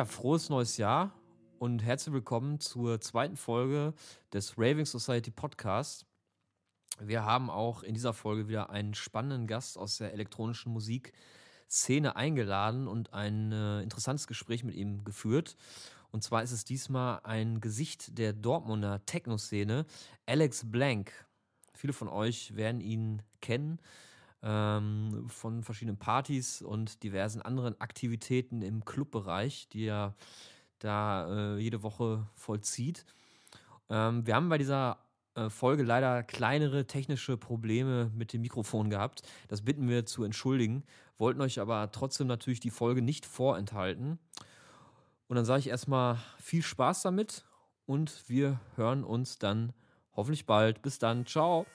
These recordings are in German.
Ja, frohes neues Jahr und herzlich willkommen zur zweiten Folge des Raving Society Podcast. Wir haben auch in dieser Folge wieder einen spannenden Gast aus der elektronischen Musikszene eingeladen und ein äh, interessantes Gespräch mit ihm geführt. Und zwar ist es diesmal ein Gesicht der Dortmunder Techno-Szene, Alex Blank. Viele von euch werden ihn kennen ähm, von verschiedenen Partys und diversen anderen Aktivitäten im Clubbereich, die er da äh, jede Woche vollzieht. Ähm, wir haben bei dieser äh, Folge leider kleinere technische Probleme mit dem Mikrofon gehabt. Das bitten wir zu entschuldigen, wollten euch aber trotzdem natürlich die Folge nicht vorenthalten. Und dann sage ich erstmal viel Spaß damit und wir hören uns dann hoffentlich bald. Bis dann, ciao.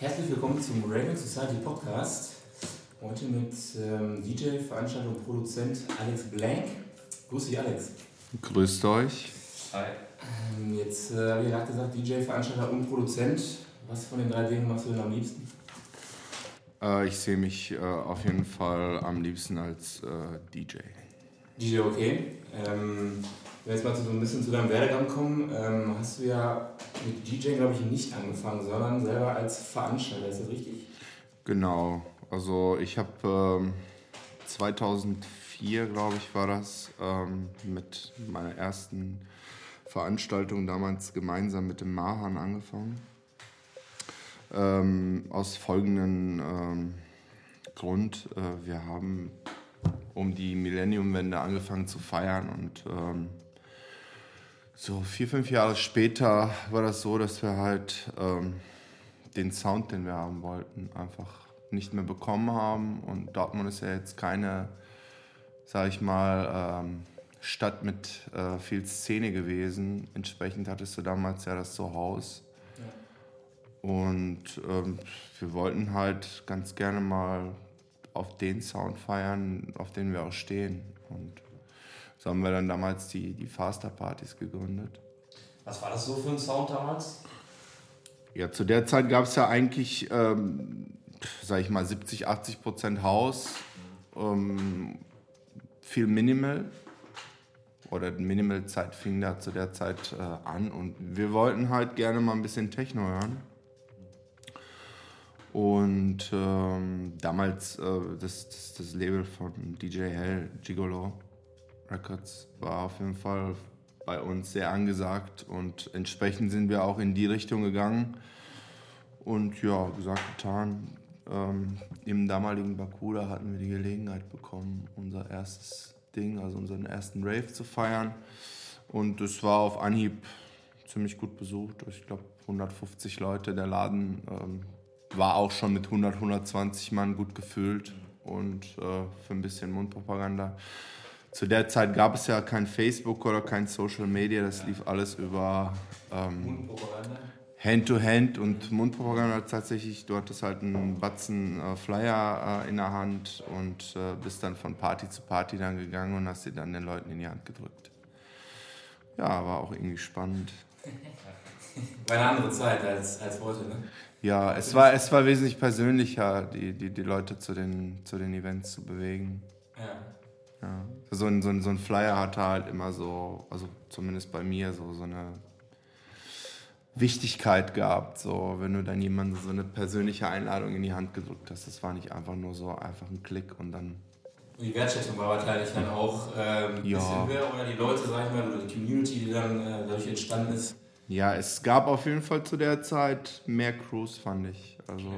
Herzlich willkommen zum Raving Society Podcast. Heute mit ähm, DJ, Veranstalter und Produzent Alex Blank. Grüß dich, Alex. Grüßt euch. Hi. Ähm, jetzt äh, habe ich gerade gesagt, DJ, Veranstalter und Produzent. Was von den drei Dingen machst du denn am liebsten? Äh, ich sehe mich äh, auf jeden Fall am liebsten als äh, DJ. DJ, okay. Ähm, wenn wir jetzt mal so ein bisschen zu deinem Werdegang kommen, ähm, hast du ja mit DJ, glaube ich, nicht angefangen, sondern selber als Veranstalter, ist das richtig? Genau. Also ich habe ähm, 2004, glaube ich, war das, ähm, mit meiner ersten Veranstaltung damals gemeinsam mit dem Mahan angefangen. Ähm, aus folgendem ähm, Grund, äh, wir haben um die Millenniumwende angefangen zu feiern und ähm, so vier, fünf Jahre später war das so, dass wir halt ähm, den Sound, den wir haben wollten, einfach nicht mehr bekommen haben. Und Dortmund ist ja jetzt keine, sag ich mal, ähm, Stadt mit äh, viel Szene gewesen. Entsprechend hattest du damals ja das Zuhause. Ja. Und ähm, wir wollten halt ganz gerne mal auf den Sound feiern, auf den wir auch stehen. Und so haben wir dann damals die, die Faster-Partys gegründet. Was war das so für ein Sound damals? Ja, zu der Zeit gab es ja eigentlich, ähm, sag ich mal, 70, 80 Prozent Haus, ähm, viel Minimal. Oder Minimal-Zeit fing da zu der Zeit äh, an und wir wollten halt gerne mal ein bisschen Techno hören. Und ähm, damals äh, das, das, das, Label von DJ Hell, Gigolo Records, war auf jeden Fall bei uns sehr angesagt und entsprechend sind wir auch in die Richtung gegangen. Und ja, gesagt, getan. Ähm, Im damaligen Bakuda hatten wir die Gelegenheit bekommen, unser erstes Ding, also unseren ersten Rave zu feiern. Und es war auf Anhieb ziemlich gut besucht. Ich glaube, 150 Leute. Der Laden ähm, war auch schon mit 100, 120 Mann gut gefüllt und äh, für ein bisschen Mundpropaganda. Zu der Zeit gab es ja kein Facebook oder kein Social Media, das lief alles über ähm, Hand-to-Hand und Mundpropaganda tatsächlich. Du hattest halt einen Batzen äh, Flyer äh, in der Hand und äh, bist dann von Party zu Party dann gegangen und hast sie dann den Leuten in die Hand gedrückt. Ja, war auch irgendwie spannend. War eine andere Zeit als, als heute, ne? Ja, es war, es war wesentlich persönlicher, die, die, die Leute zu den, zu den Events zu bewegen. Ja. Ja. So, ein, so, ein, so ein Flyer hatte halt immer so, also zumindest bei mir, so, so eine Wichtigkeit gehabt. So, wenn du dann jemandem so eine persönliche Einladung in die Hand gedrückt hast. Das war nicht einfach nur so einfach ein Klick und dann. Die Wertschätzung war wahrscheinlich dann auch ähm, ein ja. bisschen höher oder die Leute, sag ich mal, oder die Community, die dann äh, dadurch entstanden ist. Ja, es gab auf jeden Fall zu der Zeit mehr Crews, fand ich. Also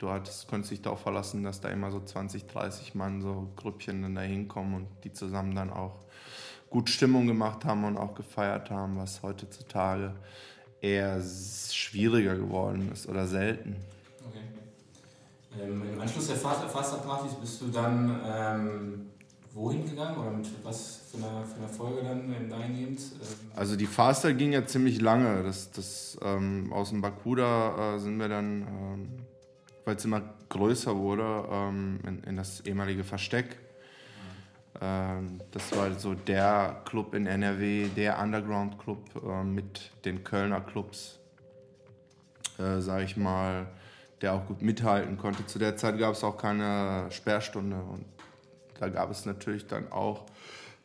du hattest, konntest dich darauf verlassen, dass da immer so 20, 30 Mann, so Grüppchen dann da hinkommen und die zusammen dann auch gut Stimmung gemacht haben und auch gefeiert haben, was heutzutage eher schwieriger geworden ist oder selten. Okay. Ähm, Im Anschluss der Fasterpartys bist du dann ähm, wohin gegangen oder mit was für einer, für einer Folge dann dahingehend? Ähm also die Faster ging ja ziemlich lange. Das, das, ähm, aus dem Bakuda äh, sind wir dann, ähm, weil es immer größer wurde, ähm, in, in, das ehemalige Versteck. Mhm. das war so der Club in NRW, der Underground-Club äh, mit den Kölner Clubs, äh, sage ich mal, der auch gut mithalten konnte. Zu der Zeit gab es auch keine Sperrstunde und da gab es natürlich dann auch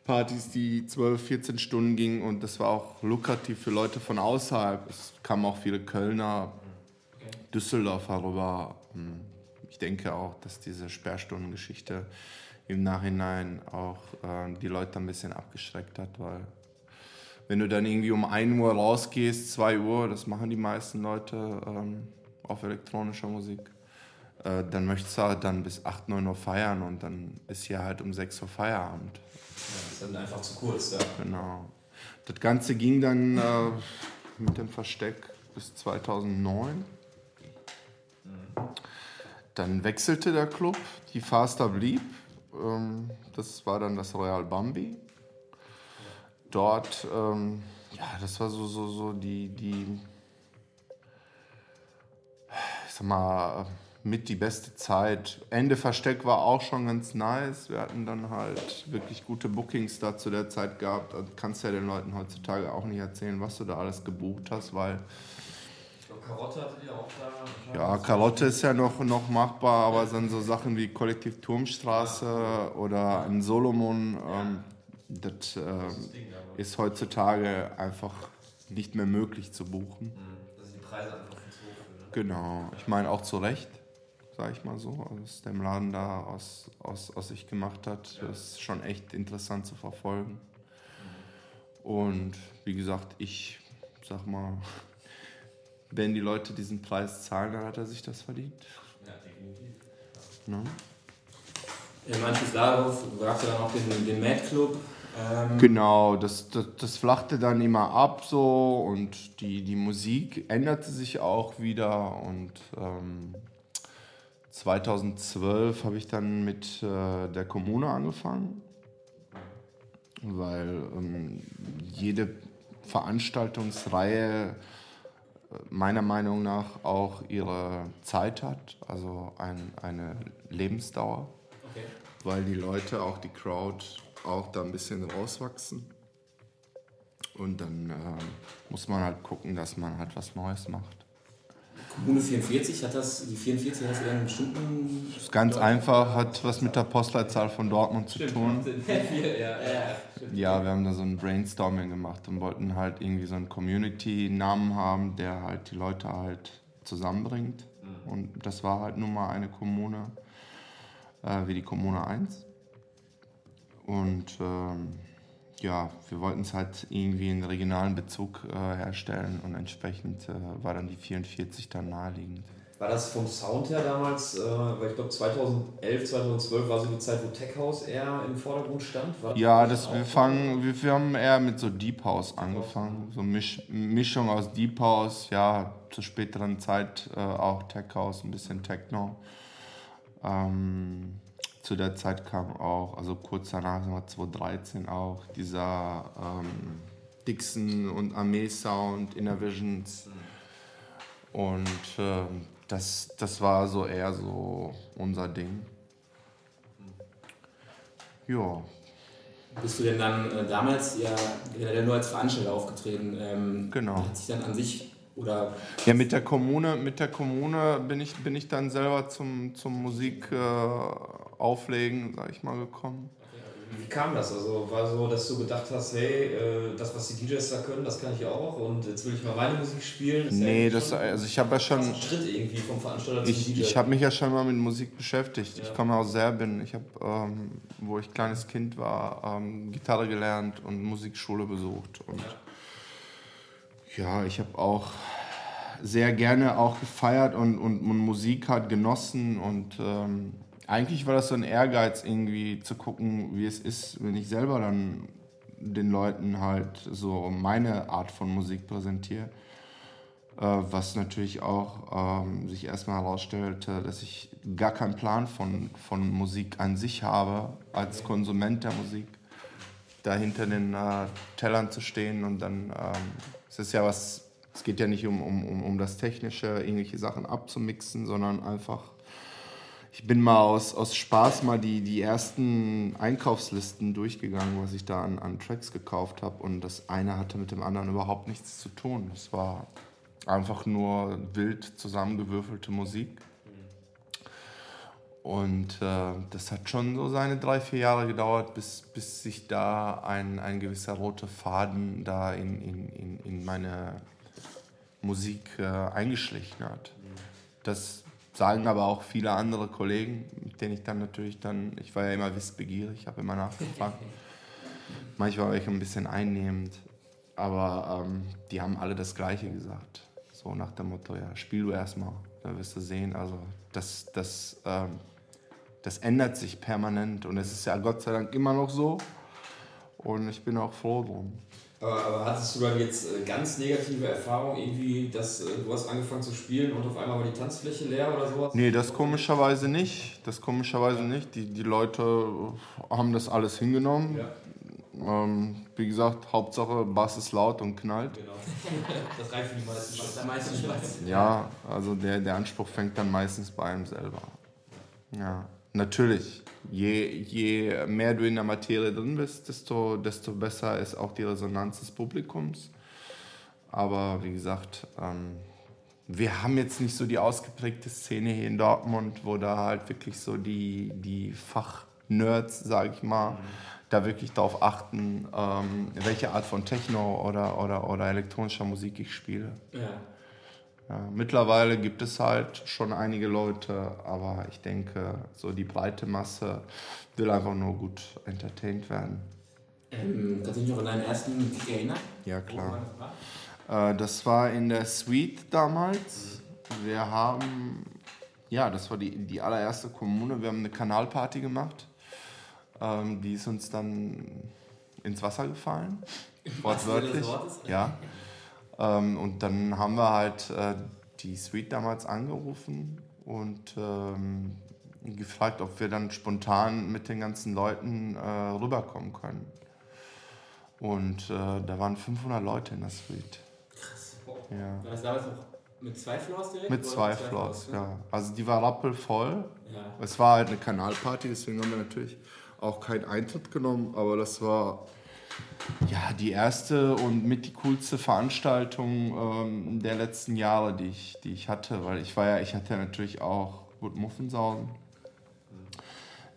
Partys, die 12, 14 Stunden gingen und das war auch lukrativ für Leute von außerhalb. Es kamen auch viele Kölner, okay. Düsseldorfer rüber. Ich denke auch, dass diese Sperrstundengeschichte im Nachhinein auch äh, die Leute ein bisschen abgeschreckt hat, weil wenn du dann irgendwie um 1 Uhr rausgehst, 2 Uhr, das machen die meisten Leute ähm, auf elektronischer Musik, äh, dann möchtest du halt dann bis 8, 9 Uhr feiern und dann ist hier halt um 6 Uhr Feierabend. Ja, ist dann einfach zu kurz, ja. Genau. Das Ganze ging dann äh, mit dem Versteck bis 2009. Dann wechselte der Club, die Faster blieb. Ähm, das war dann das Royal Bambi. Dort, ähm, ja, das war so, so, so die, die, ich sag mal, mit die beste Zeit. Ende Versteck war auch schon ganz nice. Wir hatten dann halt wirklich gute Bookings da zu der Zeit gehabt. Also kannst ja den Leuten heutzutage auch nicht erzählen, was du da alles gebucht hast, weil. Karotte hattet ihr auch da? Ja, Karotte ist ja noch, noch machbar, aber dann so Sachen wie Kollektiv Turmstraße ja. oder ein Solomon, ja. ähm, das, äh, ist heutzutage einfach nicht mehr möglich zu buchen. Mhm. Das sind die Preise einfach zu hoch. Ne? Genau, ich meine auch zu Recht sage ich mal so, was der Laden da aus, aus, aus sich gemacht hat. Das ist schon echt interessant zu verfolgen. Und wie gesagt, ich sag mal, wenn die Leute diesen Preis zahlen, dann hat er sich das verdient. Ja, definitiv. Ne? Im Anschluss darauf gab es dann auch den, den Mad Club. Ähm genau, das, das, das, flachte dann immer ab so und die, die Musik änderte sich auch wieder und ähm, 2012 habe ich dann mit äh, der Kommune angefangen, weil ähm, jede Veranstaltungsreihe meiner Meinung nach auch ihre Zeit hat, also ein, eine Lebensdauer, okay. weil die Leute, auch die Crowd, auch da ein bisschen rauswachsen. Und dann äh, muss man halt gucken, dass man halt was Neues macht. Kommune 44, hat das, die 44 hat einen bestimmten. Das ist ganz einfach, hat was mit der Postleitzahl von Dortmund zu tun. Ja, wir haben da so ein Brainstorming gemacht und wollten halt irgendwie so einen Community-Namen haben, der halt die Leute halt zusammenbringt. Mhm. Und das war halt nun mal eine Kommune äh, wie die Kommune 1. Und ähm, ja, wir wollten es halt irgendwie einen regionalen Bezug äh, herstellen und entsprechend äh, war dann die 44 dann naheliegend. War das vom Sound her damals, äh, weil ich glaube 2011, 2012 war so die Zeit, wo Tech House eher im Vordergrund stand? ja, das, wir, fangen, wir, wir haben eher mit so Deep House angefangen. So Misch, Mischung aus Deep House, ja, zur späteren Zeit äh, auch Tech House, ein bisschen Techno. Ähm, zu der Zeit kam auch, also kurz danach, 2013 auch, dieser ähm, Dixon und Armee Sound, Innervisions. Und äh, das, das war so eher so unser Ding. Ja. Bist du denn dann äh, damals ja generell nur als Veranstalter aufgetreten? Ähm, genau. Hat sich dann an sich oder ja, mit der Kommune, mit der Kommune bin ich, bin ich dann selber zum, zum Musik äh, auflegen, sag ich mal, gekommen. Wie kam das? Also war so, dass du gedacht hast, hey, äh, das, was die DJs da können, das kann ich auch und jetzt will ich mal meine Musik spielen? Das nee, das, also ich habe ja schon... Ein Schritt irgendwie vom Veranstalter ich, zum DJ. Ich habe mich ja schon mal mit Musik beschäftigt. Ja. Ich komme aus Serbien. Ich habe, ähm, wo ich kleines Kind war, ähm, Gitarre gelernt und Musikschule besucht. Und ja ja, ich habe auch sehr gerne auch gefeiert und, und, und Musik hat genossen und ähm, eigentlich war das so ein Ehrgeiz irgendwie zu gucken, wie es ist, wenn ich selber dann den Leuten halt so meine Art von Musik präsentiere. Äh, was natürlich auch ähm, sich erstmal herausstellte, dass ich gar keinen Plan von, von Musik an sich habe, als Konsument der Musik, da hinter den äh, Tellern zu stehen und dann ähm, es ist ja was, es geht ja nicht um, um, um das Technische, irgendwelche Sachen abzumixen, sondern einfach, ich bin mal aus, aus Spaß mal die, die ersten Einkaufslisten durchgegangen, was ich da an, an Tracks gekauft habe und das eine hatte mit dem anderen überhaupt nichts zu tun. Es war einfach nur wild zusammengewürfelte Musik. Und äh, das hat schon so seine drei, vier Jahre gedauert, bis, bis sich da ein, ein gewisser roter Faden da in, in, in, in meine Musik äh, eingeschlichen hat. Das sagen aber auch viele andere Kollegen, mit denen ich dann natürlich dann, ich war ja immer wissbegierig, habe immer nachgefragt. Manchmal war ich ein bisschen einnehmend, aber ähm, die haben alle das Gleiche gesagt. So nach dem Motto, ja, spiel du erstmal, da wirst du sehen. Also das, das ähm, das ändert sich permanent und es ist ja Gott sei Dank immer noch so und ich bin auch froh drum. Aber, aber hattest du dann jetzt äh, ganz negative Erfahrungen, irgendwie, dass äh, du hast angefangen zu spielen und auf einmal war die Tanzfläche leer oder sowas? Nee, das komischerweise nicht. Das komischerweise ja. nicht. Die, die Leute haben das alles hingenommen. Ja. Ähm, wie gesagt, Hauptsache Bass ist laut und knallt. Genau. Das reicht für die meisten. meisten Spaß. Ja, also der, der Anspruch fängt dann meistens bei einem selber. Ja. Natürlich, je, je mehr du in der Materie drin bist, desto, desto besser ist auch die Resonanz des Publikums. Aber wie gesagt, ähm, wir haben jetzt nicht so die ausgeprägte Szene hier in Dortmund, wo da halt wirklich so die, die Fachnerds, sage ich mal, mhm. da wirklich darauf achten, ähm, welche Art von Techno oder, oder, oder elektronischer Musik ich spiele. Ja. Ja, mittlerweile gibt es halt schon einige Leute, aber ich denke, so die breite Masse will einfach nur gut entertained werden. Ähm, kannst du dich noch an deinen ersten Kick erinnern? Ja, klar. Äh, das war in der Suite damals. Wir haben, ja, das war die, die allererste Kommune. Wir haben eine Kanalparty gemacht. Ähm, die ist uns dann ins Wasser gefallen. Wortwörtlich. Ja. Ähm, und dann haben wir halt äh, die Suite damals angerufen und ähm, gefragt, ob wir dann spontan mit den ganzen Leuten äh, rüberkommen können. Und äh, da waren 500 Leute in der Suite. Krass. Ja. War das damals noch mit zwei Floors direkt? Mit zwei, zwei Floors, Floors, ja. Also die war rappelvoll. Ja. Es war halt eine Kanalparty, deswegen haben wir natürlich auch keinen Eintritt genommen, aber das war ja, die erste und mit die coolste Veranstaltung ähm, der letzten Jahre, die ich, die ich hatte, weil ich war ja, ich hatte ja natürlich auch gut Muffensausen.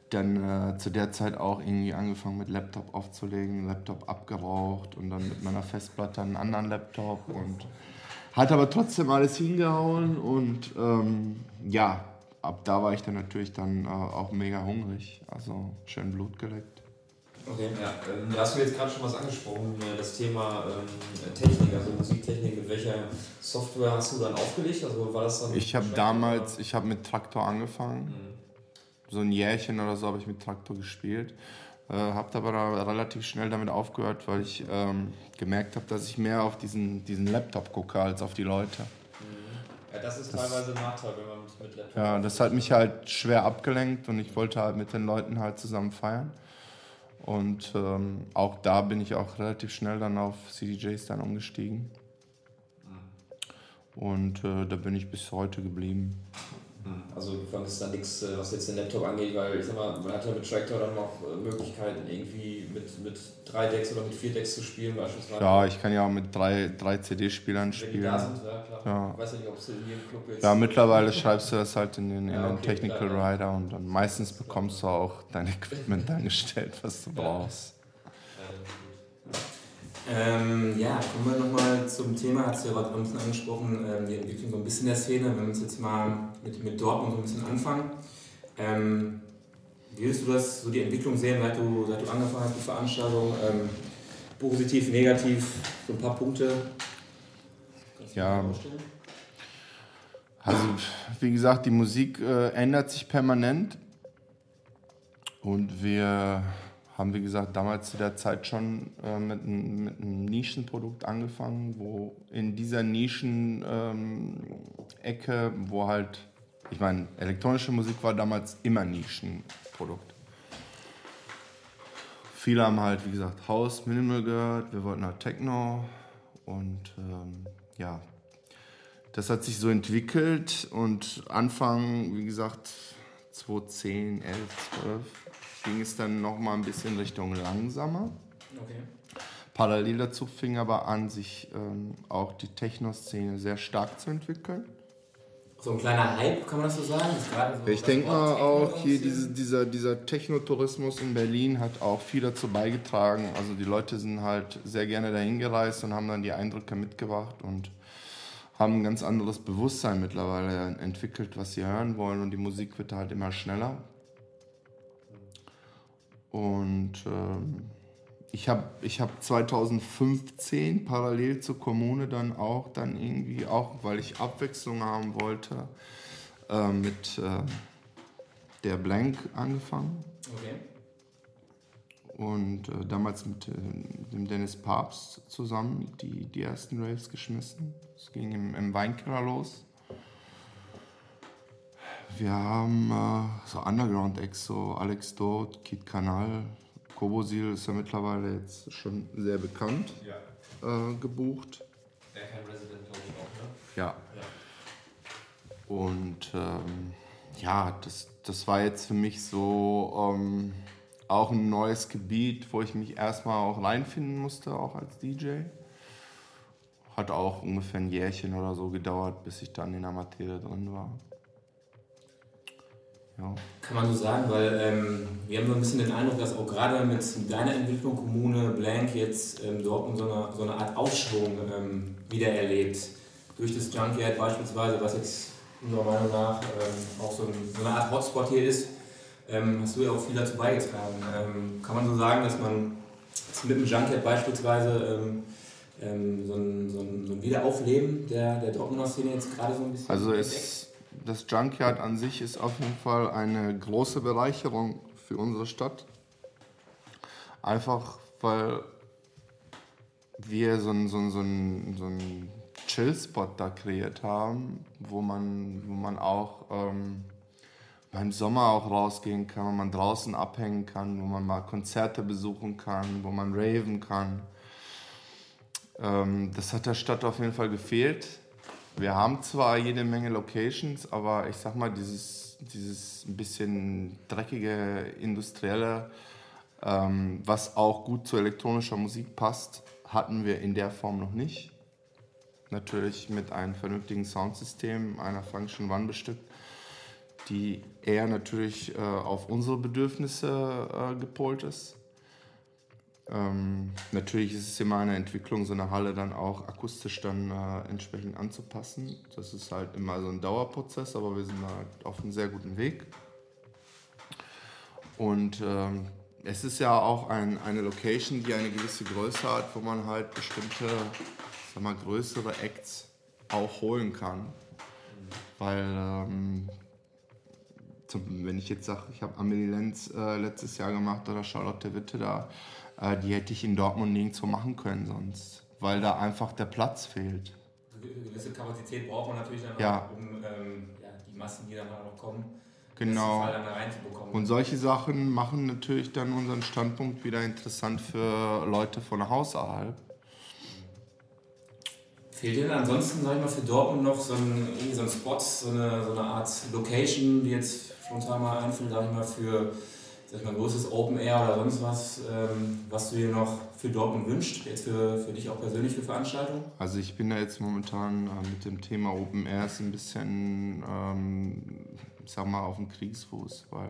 Dann äh, zu der Zeit auch irgendwie angefangen mit Laptop aufzulegen, Laptop abgeraucht und dann mit meiner Festplatte einen anderen Laptop und hat aber trotzdem alles hingehauen und ähm, ja, ab da war ich dann natürlich dann äh, auch mega hungrig, also schön Blut geleckt. Okay, ja. Ähm, da hast du jetzt gerade schon was angesprochen, äh, das Thema ähm, Technik, also Musiktechnik. Mit welcher Software hast du dann aufgelegt? Also war das dann ich habe damals, oder? ich habe mit Traktor angefangen. Mhm. So ein Jährchen oder so habe ich mit Traktor gespielt. Äh, habe aber relativ schnell damit aufgehört, weil ich ähm, gemerkt habe, dass ich mehr auf diesen, diesen Laptop gucke als auf die Leute. Mhm. Ja, das ist das, teilweise ein Nachteil, wenn man mit Laptop. Ja, das hat mich halt schwer abgelenkt und ich wollte halt mit den Leuten halt zusammen feiern. Und ähm, auch da bin ich auch relativ schnell dann auf CDJs dann umgestiegen. Mhm. Und äh, da bin ich bis heute geblieben. Mhm. Also du ist da nichts, äh, was jetzt den Laptop angeht, weil ich sag mal, man hat ja mit Tractor dann noch äh, Möglichkeiten, irgendwie mit, mit drei Decks oder mit vier Decks zu spielen beispielsweise. Ja, ich kann ja auch mit drei, drei CD-Spielern spielen. Da sind, ja klar. Ja. Ich weiß ja nicht, ob es in jedem Club jetzt... Ja, mittlerweile schreibst du das halt in den, in ja, okay, den Technical klar, Rider und dann meistens bekommst du auch dein Equipment eingestellt, was du brauchst. Ähm, ja, kommen wir nochmal zum Thema, hast du ja gerade ein bisschen angesprochen, ähm, die Entwicklung so ein bisschen der Szene. Wenn wir uns jetzt mal mit, mit Dortmund so ein bisschen anfangen. Ähm, wie würdest du das, so die Entwicklung sehen, seit du, seit du angefangen hast, die Veranstaltung? Ähm, positiv, negativ, so ein paar Punkte? Ja. Also, wie gesagt, die Musik äh, ändert sich permanent und wir haben, wie gesagt, damals zu der Zeit schon äh, mit, mit, einem Nischenprodukt angefangen, wo in dieser Nischen-Ecke, ähm, wo halt, ich meine, elektronische Musik war damals immer Nischenprodukt. Viele haben halt, wie gesagt, House, Minimal gehört, wir wollten halt Techno und ähm, ja, das hat sich so entwickelt und Anfang, wie gesagt, 2010, 11, 12 ging es dann noch mal ein bisschen Richtung langsamer. Okay. Parallel dazu fing aber an, sich ähm, auch die Techno-Szene sehr stark zu entwickeln. So ein kleiner Hype, kann man das so sagen? So ich denke mal auch hier diese, dieser, dieser Techno-Tourismus in Berlin hat auch viel dazu beigetragen. Also die Leute sind halt sehr gerne dahin gereist und haben dann die Eindrücke mitgebracht und haben ein ganz anderes Bewusstsein mittlerweile entwickelt, was sie hören wollen und die Musik wird halt immer schneller. Und ähm, ich habe ich hab 2015 parallel zur Kommune dann auch, dann irgendwie auch, weil ich Abwechslung haben wollte, äh, mit äh, der Blank angefangen. Okay. Und äh, damals mit äh, dem Dennis Papst zusammen die, die ersten Raves geschmissen. Es ging im, im Weinkeller los. Wir haben äh, so Underground-Acts, so Alex Dodd, Kid Kanal, Kobosil ist ja mittlerweile jetzt schon sehr bekannt ja. äh, gebucht. Bergheim Resident, glaube ich auch, ne? Ja. ja. Und ähm, ja, das, das war jetzt für mich so ähm, auch ein neues Gebiet, wo ich mich erstmal auch reinfinden musste, auch als DJ. Hat auch ungefähr ein Jährchen oder so gedauert, bis ich dann in der Materie drin war. Ja. Kann man so sagen, weil ähm, wir haben so ein bisschen den Eindruck, dass auch gerade mit deiner Entwicklung Kommune Blank jetzt ähm, Dortmund so eine, so eine Art Aufschwung ähm, wieder erlebt. Durch das Junkyard beispielsweise, was jetzt unserer Meinung nach ähm, auch so, ein, so, eine Art Hotspot hier ist, ähm, hast du ja auch viel dazu beigetragen. Ähm, kann man so sagen, dass man mit dem Junkyard beispielsweise so ein, so, ein, so, ein, Wiederaufleben der, der Dortmunder Szene jetzt gerade so ein bisschen Also es das Junkyard an sich ist auf jeden Fall eine große Bereicherung für unsere Stadt. Einfach weil wir so einen, so so einen, so einen Chill-Spot da kreiert haben, wo man, wo man auch ähm, beim Sommer auch rausgehen kann, wo man draußen abhängen kann, wo man mal Konzerte besuchen kann, wo man raven kann. Ähm, das hat der Stadt auf jeden Fall gefehlt. Wir haben zwar jede Menge Locations, aber ich sag mal, dieses, dieses ein bisschen dreckige, industrielle, ähm, was auch gut zu elektronischer Musik passt, hatten wir in der Form noch nicht. Natürlich mit einem vernünftigen Soundsystem, einer Function One bestückt, die eher natürlich äh, auf unsere Bedürfnisse äh, gepolt ist. Ähm, natürlich ist es immer eine Entwicklung, so eine Halle dann auch akustisch dann äh, entsprechend anzupassen. Das ist halt immer so ein Dauerprozess, aber wir sind halt auf einem sehr guten Weg. Und ähm, es ist ja auch ein, eine Location, die eine gewisse Größe hat, wo man halt bestimmte, sag mal, größere Acts auch holen kann. Weil, ähm, zum, wenn ich jetzt sage, ich habe Amelie Lenz äh, letztes Jahr gemacht oder Charlotte Witte da, die hätte ich in Dortmund nirgendwo machen können sonst, weil da einfach der Platz fehlt. Eine gewisse Kapazität braucht man natürlich dann ja. auch, um ähm, ja, die Massen, die dann auch kommen, genau. dann reinzubekommen. Und solche Sachen machen natürlich dann unseren Standpunkt wieder interessant für Leute von außerhalb. Fehlt dir denn ansonsten, sag ich mal, für Dortmund noch so ein, so ein Spot, so eine, so eine Art Location, die jetzt spontan mal einfällt, sag ich mal, für sag mal, großes Open Air oder sonst was, ähm, was du dir noch für Dortmund wünschst, jetzt für, für dich auch persönlich für Veranstaltungen? Also ich bin da jetzt momentan äh, mit dem Thema Open Air ein bisschen, ähm, sag mal, auf dem Kriegsfuß, weil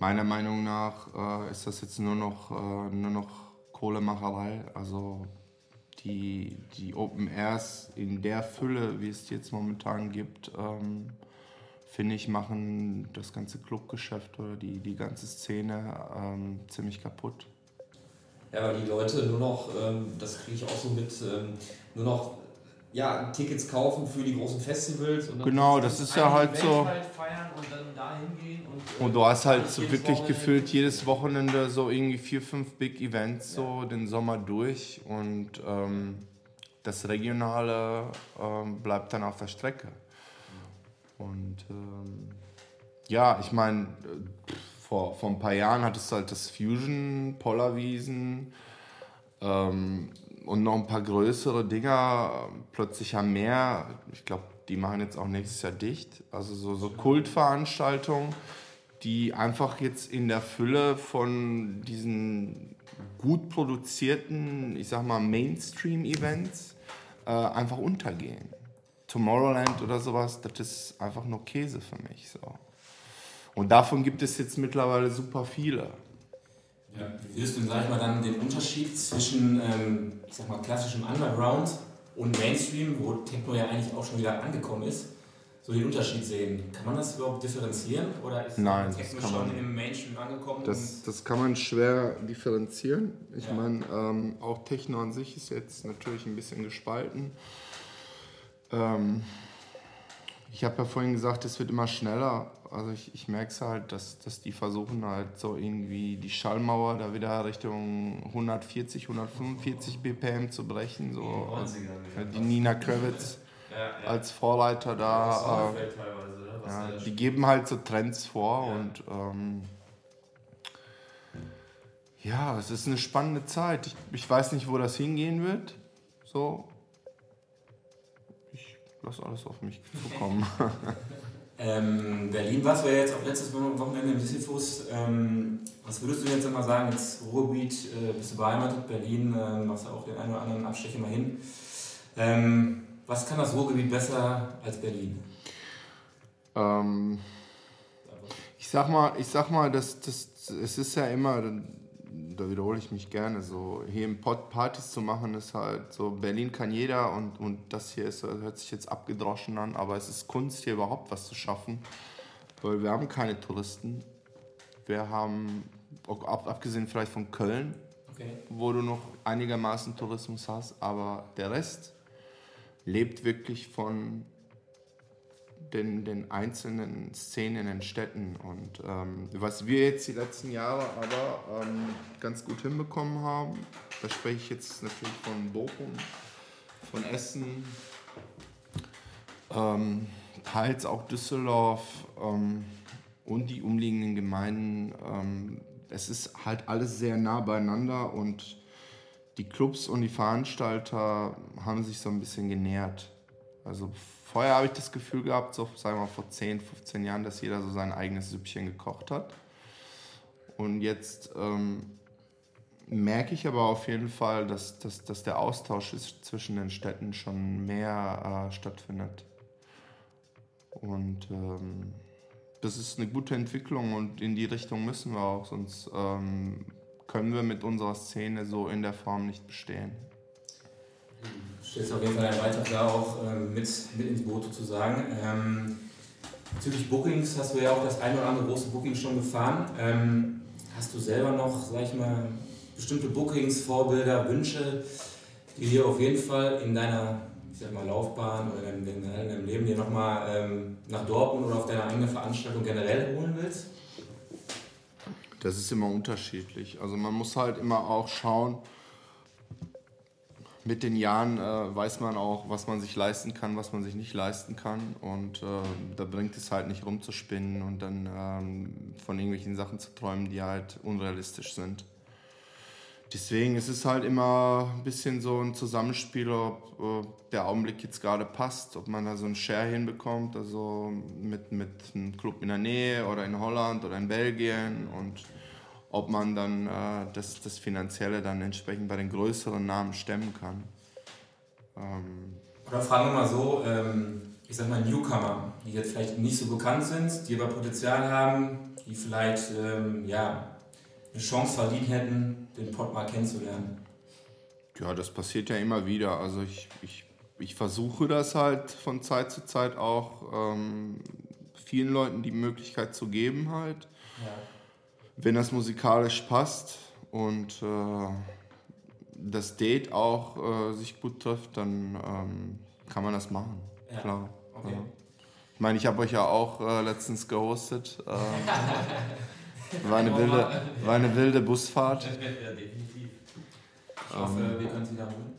meiner Meinung nach äh, ist das jetzt nur noch, äh, nur noch Kohlemacherei. Also die, die Open Airs in der Fülle, wie es jetzt momentan gibt, ähm, ich, machen das ganze Clubgeschäft oder die, die ganze Szene ähm, ziemlich kaputt. Ja, weil die Leute nur noch, ähm, das kriege ich auch so mit, ähm, nur noch ja, Tickets kaufen für die großen Festivals. Und genau, das ist ja halt so. und dann da hingehen und, äh, und du hast halt so wirklich Wochenende gefühlt jedes Wochenende so irgendwie vier, fünf Big Events so ja. den Sommer durch und ähm, das Regionale ähm, bleibt dann auf der Strecke. Und ähm, ja, ich meine, vor, vor ein paar Jahren hattest du halt das Fusion, Pollerwiesen ähm, und noch ein paar größere Dinger. Plötzlich haben mehr, ich glaube, die machen jetzt auch nächstes Jahr dicht. Also so, so Kultveranstaltungen, die einfach jetzt in der Fülle von diesen gut produzierten, ich sag mal, Mainstream-Events äh, einfach untergehen. Tomorrowland oder sowas, das ist einfach nur Käse für mich. So. Und davon gibt es jetzt mittlerweile super viele. Ja, wie würdest du, sag ich mal, dann den Unterschied zwischen, ähm, ich sag mal, klassischem Underground und Mainstream, wo Techno ja eigentlich auch schon wieder angekommen ist, so den Unterschied sehen? Kann man das überhaupt differenzieren oder ist Nein, Techno das schon man, im Mainstream angekommen? Das, das kann man schwer differenzieren. Ich Ja. meine, ähm, auch Techno an sich ist jetzt natürlich ein bisschen gespalten. Ähm, ich habe ja vorhin gesagt, es wird immer schneller. Also ich, ich merke es halt, dass, dass die versuchen halt so irgendwie die Schallmauer da wieder Richtung 140, 145 BPM zu brechen. So äh, die Nina Kravitz als Vorreiter da. Äh, ja, die geben halt so Trends vor Ja. und ähm, ja, es ist eine spannende Zeit. Ich, ich weiß nicht, wo das hingehen wird. So. Ich lasse alles auf mich zukommen. Ähm, Berlin warst du ja jetzt auch letztes Wochenende im Sisyphus. Ähm, was würdest du jetzt einmal sagen? Jetzt Ruhrgebiet, äh, bist du beheimatet, Berlin, äh, machst du auch den einen oder anderen Abstecher mal hin. Ähm, was kann das Ruhrgebiet besser als Berlin? ähm, ich sag mal, ich sag mal, das, das, es ist ja immer, da wiederhole ich mich gerne, so hier im Pod Partys zu machen, ist halt so, Berlin kann jeder und, und das hier ist, hört sich jetzt abgedroschen an, aber es ist Kunst, hier überhaupt was zu schaffen, weil wir haben keine Touristen. Wir haben, abgesehen vielleicht von Köln, Okay. wo du noch einigermaßen Tourismus hast, aber der Rest lebt wirklich von den, den einzelnen Szenen in den Städten. Und ähm, was wir jetzt die letzten Jahre aber ähm, ganz gut hinbekommen haben, da spreche ich jetzt natürlich von Bochum, von Essen, ähm, teils auch Düsseldorf ähm, und die umliegenden Gemeinden. Ähm, es ist halt alles sehr nah beieinander und die Clubs und die Veranstalter haben sich so ein bisschen genähert. Also vorher habe ich das Gefühl gehabt, so sagen wir mal vor 10, 15 Jahren, dass jeder so sein eigenes Süppchen gekocht hat. Und jetzt ähm, merke ich aber auf jeden Fall, dass, dass, dass der Austausch ist zwischen den Städten schon mehr äh, stattfindet. Und ähm, das ist eine gute Entwicklung und in die Richtung müssen wir auch, sonst ähm, können wir mit unserer Szene so in der Form nicht bestehen. Du stellst auf jeden Fall einen Beitrag da auch ähm, mit, mit ins Boot sozusagen. Ähm, bezüglich Bookings hast du ja auch das ein oder andere große Booking schon gefahren. Ähm, hast du selber noch, sag ich mal, bestimmte Bookings, Vorbilder, Wünsche, die dir auf jeden Fall in deiner ich sag mal, Laufbahn oder in deinem, in deinem Leben dir nochmal ähm, nach Dortmund oder auf deine eigene Veranstaltung generell holen willst? Das ist immer unterschiedlich. Also man muss halt immer auch schauen, mit den Jahren äh, weiß man auch, was man sich leisten kann, was man sich nicht leisten kann. Und äh, da bringt es halt nicht rumzuspinnen und dann ähm, von irgendwelchen Sachen zu träumen, die halt unrealistisch sind. Deswegen ist es halt immer ein bisschen so ein Zusammenspiel, ob äh, der Augenblick jetzt gerade passt, ob man da so einen Share hinbekommt, also mit, mit einem Club in der Nähe oder in Holland oder in Belgien und ob man dann äh, das, das Finanzielle dann entsprechend bei den größeren Namen stemmen kann. Ähm, Oder fragen wir mal so, ähm, ich sag mal Newcomer, die jetzt vielleicht nicht so bekannt sind, die aber Potenzial haben, die vielleicht ähm, ja, eine Chance verdient hätten, den Pod mal kennenzulernen. Ja, das passiert ja immer wieder. Also ich, ich, ich versuche das halt von Zeit zu Zeit auch ähm, vielen Leuten die Möglichkeit zu geben halt, Ja. Wenn das musikalisch passt und äh, das Date auch äh, sich gut trifft, dann ähm, kann man das machen. Ja. Klar. Okay. Ja. Ich meine, ich habe euch ja auch äh, letztens gehostet. Äh, war, eine wilde, war eine wilde Busfahrt. ja, definitiv. Ich hoffe, wir können es wiederholen.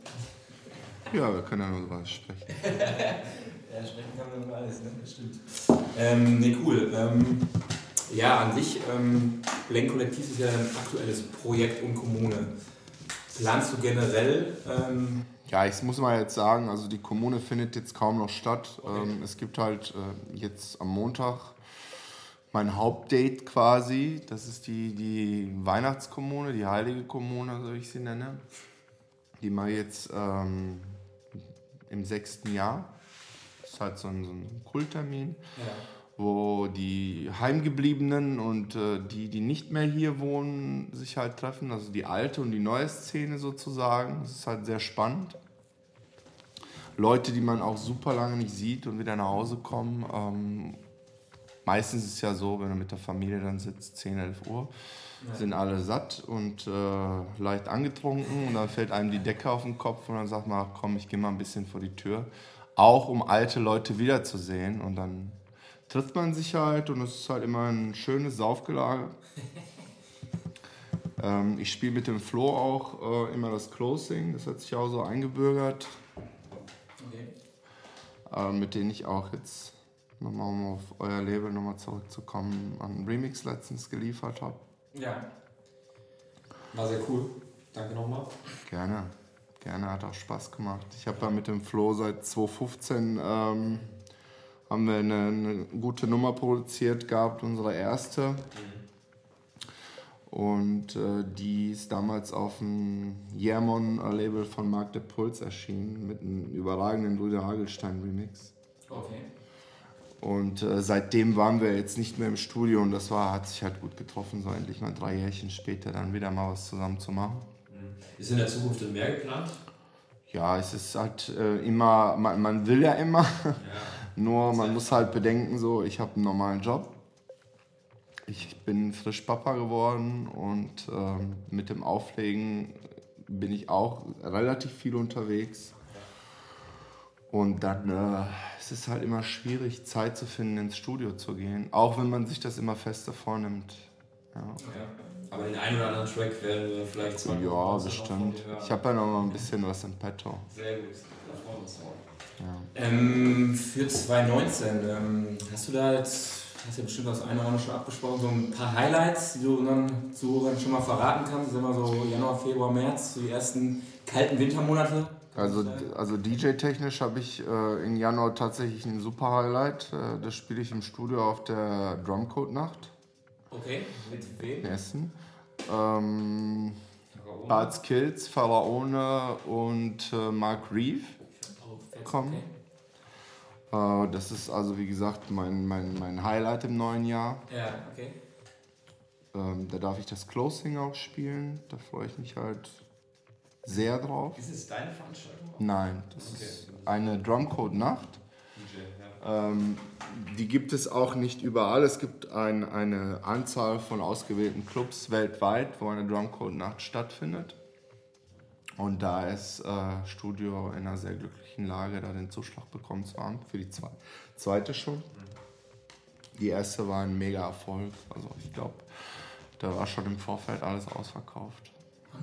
Ja, wir können ja nur drüber sprechen. Ja, sprechen kann man über alles, ne? Das stimmt. Ähm, nee, cool. Ähm, ja, an sich, ähm, Blank Kollektiv ist ja ein aktuelles Projekt und Kommune. Planst du generell, ähm, Ja, ich muss mal jetzt sagen, also die Kommune findet jetzt kaum noch statt. Okay. Ähm, es gibt halt äh, jetzt am Montag mein Hauptdate quasi. Das ist die, die Weihnachtskommune, die heilige Kommune, so ich sie nenne. Die ich jetzt ähm, im sechsten Jahr. Das ist halt so ein, so ein Kulttermin, Ja. Wo die Heimgebliebenen und äh, die, die nicht mehr hier wohnen, sich halt treffen. Also die alte und die neue Szene sozusagen. Das ist halt sehr spannend. Leute, die man auch super lange nicht sieht und wieder nach Hause kommen. Ähm, meistens ist es ja so, wenn du mit der Familie dann sitzt, 10, 11 Uhr, sind alle satt und äh, leicht angetrunken und dann fällt einem die Decke auf den Kopf und dann sagt man, ach, komm, ich gehe mal ein bisschen vor die Tür. Auch um alte Leute wiederzusehen und dann trifft man sich halt und es ist halt immer ein schönes Saufgelage. ähm, ich spiele mit dem Flo auch äh, immer das Closing, das hat sich auch so eingebürgert Okay. äh, mit denen ich auch jetzt nochmal, um auf euer Label nochmal zurückzukommen, einen Remix letztens geliefert habe. Ja. War sehr cool. Danke nochmal. Gerne, gerne, hat auch Spaß gemacht. Ich habe ja mit dem Flo seit 2015 ähm, haben wir eine, eine gute Nummer produziert gehabt, unsere erste. Und äh, die ist damals auf dem Jermon-Label von Mark de Puls erschienen mit einem überragenden Brüder Hagelstein-Remix. Okay. Und äh, seitdem waren wir jetzt nicht mehr im Studio und das war, hat sich halt gut getroffen, so endlich mal drei Jährchen später dann wieder mal was zusammen zu machen. Ist in der Zukunft mehr geplant? Ja, es ist halt äh, immer, man, man will ja immer, nur man muss halt bedenken, so, ich habe einen normalen Job. Ich bin frisch Papa geworden und ähm, mit dem Auflegen bin ich auch relativ viel unterwegs. Und dann äh, es ist es halt immer schwierig, Zeit zu finden, ins Studio zu gehen. Auch wenn man sich das immer fester vornimmt. Ja, Ja. Aber den einen oder anderen Track werden wir vielleicht zwei ja bestimmt. Ich habe ja noch mal ein bisschen was im Petto. Sehr gut, da freuen wir uns drauf. Ja. Ähm, für 2019, ähm, hast du da jetzt, hast ja bestimmt das eine oder andere schon abgesprochen, so ein paar Highlights, die du unseren Zuhörern schon mal verraten kannst? Sind wir so Januar, Februar, März, so die ersten kalten Wintermonate? Also, also DJ-technisch habe ich äh, im Januar tatsächlich ein super Highlight. Äh, das spiele ich im Studio auf der Drumcode-Nacht Okay, mit wem? Essen. Ähm, Bart Kills, Pharaone und äh, Mark Reeve. Oh, fett, Komm. Okay. Äh, das ist also, wie gesagt, mein, mein, mein Highlight im neuen Jahr. Ja, okay. Ähm, da darf ich das Closing auch spielen. Da freue ich mich halt sehr drauf. Ist es deine Veranstaltung? Nein, das Okay. ist eine Drumcode-Nacht. Ähm, die gibt es auch nicht überall. Es gibt ein, eine Anzahl von ausgewählten Clubs weltweit, wo eine Drumcode-Nacht stattfindet. Und da ist äh, Studio in einer sehr glücklichen Lage, da den Zuschlag bekommen zu haben für die zwe zweite schon. Die erste war ein mega Erfolg. Also ich glaube, da war schon im Vorfeld alles ausverkauft.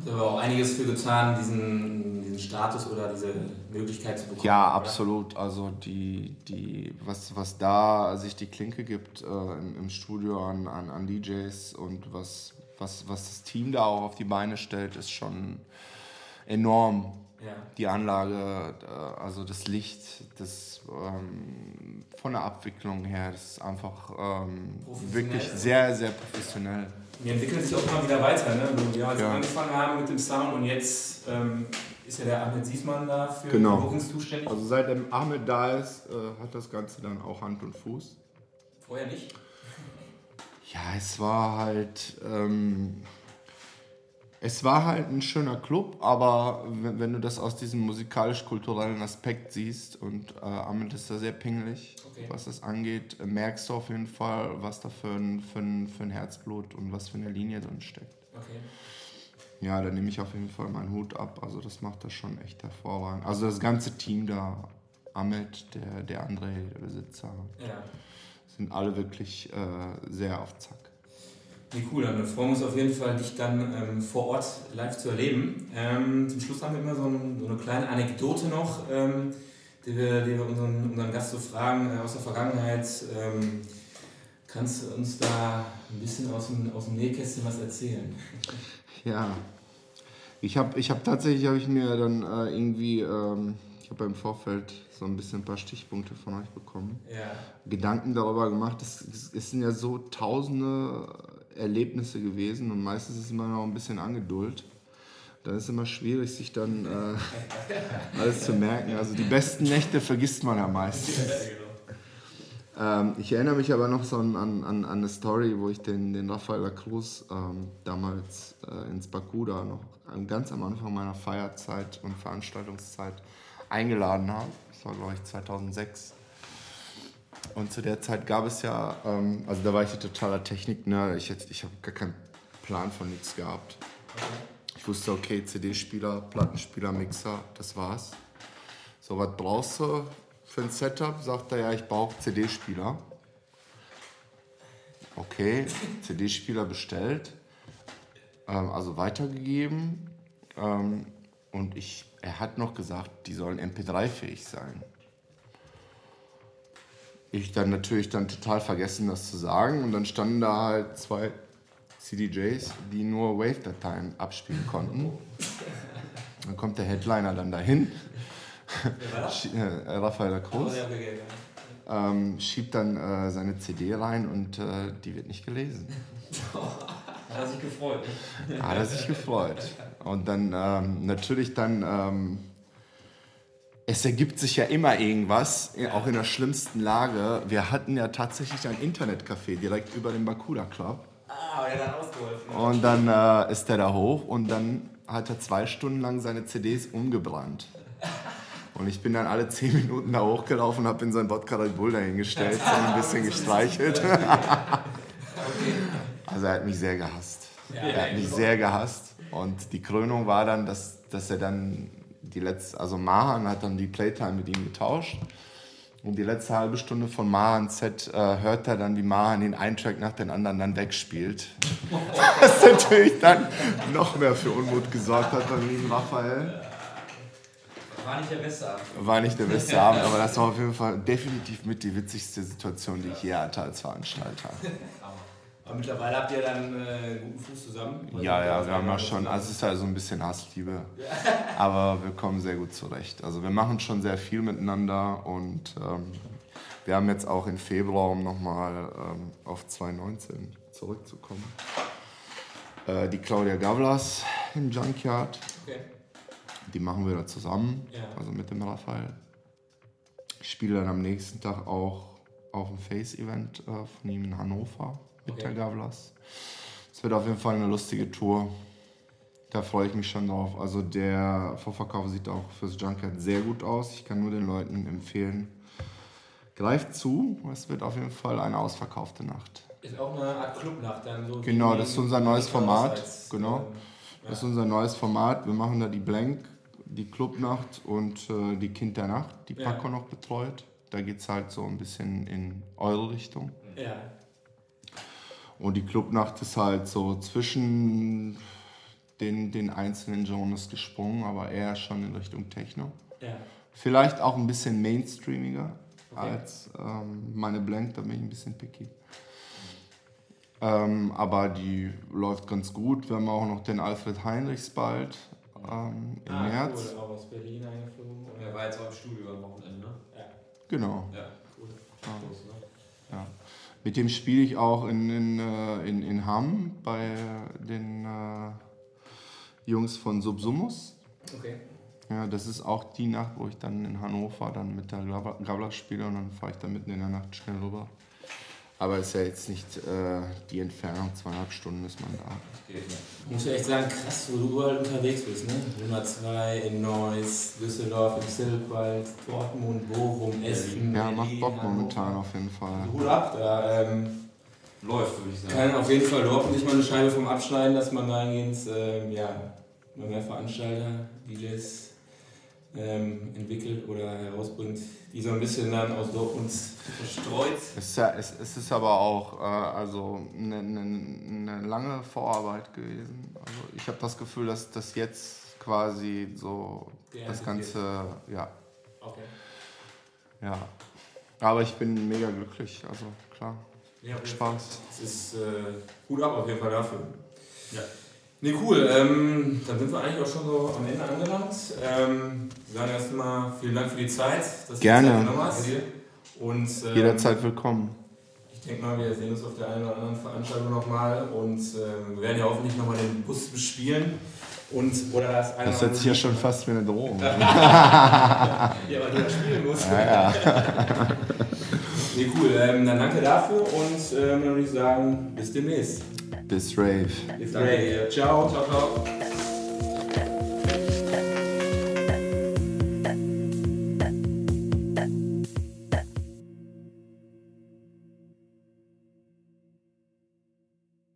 Haben aber auch einiges für getan, diesen, diesen Status oder diese Möglichkeit zu bekommen. Ja, oder? absolut. Also die, die, was, was da sich die Klinke gibt äh, im, im Studio an, an, an DJs und was, was, was das Team da auch auf die Beine stellt, ist schon enorm. Ja. Die Anlage, äh, also das Licht, das ähm, von der Abwicklung her, das ist einfach ähm, wirklich sehr, sehr professionell. Wir entwickeln sich auch immer wieder weiter. Ne? Also wir als wir Ja. angefangen haben mit dem Sound und jetzt ähm, ist ja der Ahmed Siesmann da für Genau. die Bookings zuständig. Also seitdem Ahmed da ist, äh, hat das Ganze dann auch Hand und Fuß. Vorher nicht. Ja, es war halt. Ähm, es war halt ein schöner Club, aber wenn, wenn du das aus diesem musikalisch-kulturellen Aspekt siehst und äh, Ahmed ist da sehr pingelig, Okay. was das angeht, äh, merkst du auf jeden Fall, was da für ein, für, ein, für ein Herzblut und was für eine Linie drin steckt. Okay. Ja, da nehme ich auf jeden Fall meinen Hut ab. Also das macht das schon echt hervorragend. Also das ganze Team da, Ahmed, der, der André, der Besitzer, Ja. sind alle wirklich äh, sehr auf Zack. Nee, cool, dann freuen wir uns auf jeden Fall, dich dann ähm, vor Ort live zu erleben. Ähm, zum Schluss haben wir immer so, ein, so eine kleine Anekdote noch, ähm, die wir, die wir unseren, unseren Gast so fragen äh, aus der Vergangenheit. Ähm, kannst du uns da ein bisschen aus dem, aus dem Nähkästchen was erzählen? Ja. Ich habe ich hab tatsächlich, habe ich mir dann äh, irgendwie, ähm, ich habe im Vorfeld so ein bisschen ein paar Stichpunkte von euch bekommen. Ja. Gedanken darüber gemacht. Es, es, es sind ja so tausende Erlebnisse gewesen und meistens ist immer noch ein bisschen Angeduld. Dann ist es immer schwierig, sich dann äh, alles zu merken. Also die besten Nächte vergisst man ja meistens. Ähm, ich erinnere mich aber noch so an, an, an eine Story, wo ich den, den Rafael Cruz ähm, damals äh, ins Bakuda noch ganz am Anfang meiner Feierzeit und Veranstaltungszeit eingeladen habe. Das war, glaube ich, 2006. Und zu der Zeit gab es ja, ähm, also da war ich totaler Technik, ne? ich, ich habe gar keinen Plan von nichts gehabt. Ich wusste, okay, CD-Spieler, Plattenspieler, Mixer, das war's. So, was brauchst du für ein Setup? Sagt er, ja, ich brauche CD-Spieler. Okay, CD-Spieler bestellt, ähm, also weitergegeben. Ähm, und ich, er hat noch gesagt, die sollen MP3-fähig sein. Ich dann natürlich dann total vergessen, das zu sagen. Und dann standen da halt zwei CDJs, die nur Wave-Dateien abspielen konnten. Dann kommt der Headliner dann dahin. äh, Raphael Groß. Ähm, schiebt dann äh, seine CD rein und äh, die wird nicht gelesen. Hat er sich gefreut. Ne? Hat er sich gefreut. Und dann ähm, natürlich dann, ähm, es ergibt sich ja immer irgendwas, auch in der schlimmsten Lage. Wir hatten ja tatsächlich ein Internetcafé direkt über dem Bakuda Club. Ah, er hat ausgeholfen. Und dann äh, ist er da hoch und dann hat er zwei Stunden lang seine CDs umgebrannt. Und ich bin dann alle zehn Minuten da hochgelaufen und habe in sein Wodka Red Bull dahingestellt und ein bisschen gestreichelt. also er hat mich sehr gehasst. Er hat mich sehr gehasst. Und die Krönung war dann, dass, dass er dann die letzte, also Mahan hat dann die Playtime mit ihm getauscht. Und die letzte halbe Stunde von Mahans Set äh, hört er dann, wie Mahan den einen Track nach dem anderen dann wegspielt. Was natürlich dann noch mehr für Unmut gesorgt hat beim lieben Raphael. War nicht der beste Abend. War nicht der beste Abend, aber das war auf jeden Fall definitiv mit die witzigste Situation, die ich je hatte als Veranstalter. Aber mittlerweile habt ihr dann äh, einen guten Fuß zusammen? Ja, ja, wir haben ja schon, also es ist ja so ein bisschen Hassliebe, aber wir kommen sehr gut zurecht. Also wir machen schon sehr viel miteinander und ähm, wir haben jetzt auch im Februar, um nochmal ähm, auf 2019 zurückzukommen, äh, die Claudia Gavlas im Junkyard. Okay. Die machen wir da zusammen, ja. also mit dem Raphael. Ich spiele dann am nächsten Tag auch auf dem Face-Event äh, von ihm in Hannover mit okay. der Gavlas. Es wird auf jeden Fall eine lustige Tour. Da freue ich mich schon drauf. Also der Vorverkauf sieht auch fürs Junkyard sehr gut aus. Ich kann nur den Leuten empfehlen, greift zu. Es wird auf jeden Fall eine ausverkaufte Nacht. Ist auch eine Art Clubnacht dann so. Genau, das ist unser neues Format. Genau. Ähm, das ist unser neues Format. Wir machen da die Blank, die Clubnacht und äh, die Kind der Nacht, die Paco ja. noch betreut. Da geht es halt so ein bisschen in eure Richtung. Ja. Und die Clubnacht ist halt so zwischen den, den einzelnen Genres gesprungen, aber eher schon in Richtung Techno. Ja. Vielleicht auch ein bisschen mainstreamiger okay. als ähm, meine Blank, da bin ich ein bisschen picky. Ähm, aber die läuft ganz gut. Wir haben auch noch den Alfred Heinrichs bald ähm, im ah, März. Cool, auch aus Berlin eingeflogen. Und er war jetzt auch im Studio am Wochenende, ne? Ja. Genau. Ja, cool. Ja. Los, ne? ja. Mit dem spiele ich auch in, in, äh, in, in Hamm bei den äh, Jungs von Subsumus. Okay. Ja, das ist auch die Nacht, wo ich dann in Hannover dann mit der Gabler spiele und dann fahre ich dann mitten in der Nacht schnell rüber. Aber es ist ja jetzt nicht äh, die Entfernung, zweieinhalb Stunden ist man da. Ich muss ja echt sagen, krass, wo du überall unterwegs bist, ne? Nummer 2 in Neuss, Düsseldorf, im Silbwald, Dortmund, Bochum, Essen. Ja, Berlin, macht Bock momentan auf jeden Fall. Hut ab, da ähm, läuft, würde ich sagen. Kann auf jeden Fall nicht mal eine Scheibe vom Abschneiden, dass man dahingehend, ähm, ja, mal mehr Veranstalter, DJs ähm, entwickelt oder herausbringt, die so ein bisschen dann aus Dortmund verstreut. Es ist, ja, es, es ist aber auch äh, also eine, eine, eine, lange Vorarbeit gewesen. Also ich habe das Gefühl, dass das jetzt quasi so Der das Ganze, ja. Okay. Ja. Aber ich bin mega glücklich, also klar. Ja, Spaß. Es ist äh, gut ab auf jeden Fall dafür. Ja. Nee, cool. Ähm, dann sind wir eigentlich auch schon so am Ende angelangt. Ähm, wir sagen erstmal vielen Dank für die Zeit, dass Gerne. du die Zeit genommen hast. Und, ähm, Jederzeit willkommen. Ich denke mal, wir sehen uns auf der einen oder anderen Veranstaltung nochmal und ähm, wir werden ja hoffentlich nochmal den Bus bespielen. Und, oder das eine Das hört sich ja schon fast wie eine Drohung. Ja, weil du da spielen musst. Ja, ja. Nee, cool. Ähm, dann danke dafür und ähm, dann würde ich sagen, bis demnächst. Bis Rave. Bis dann. Ciao. Ciao, ciao.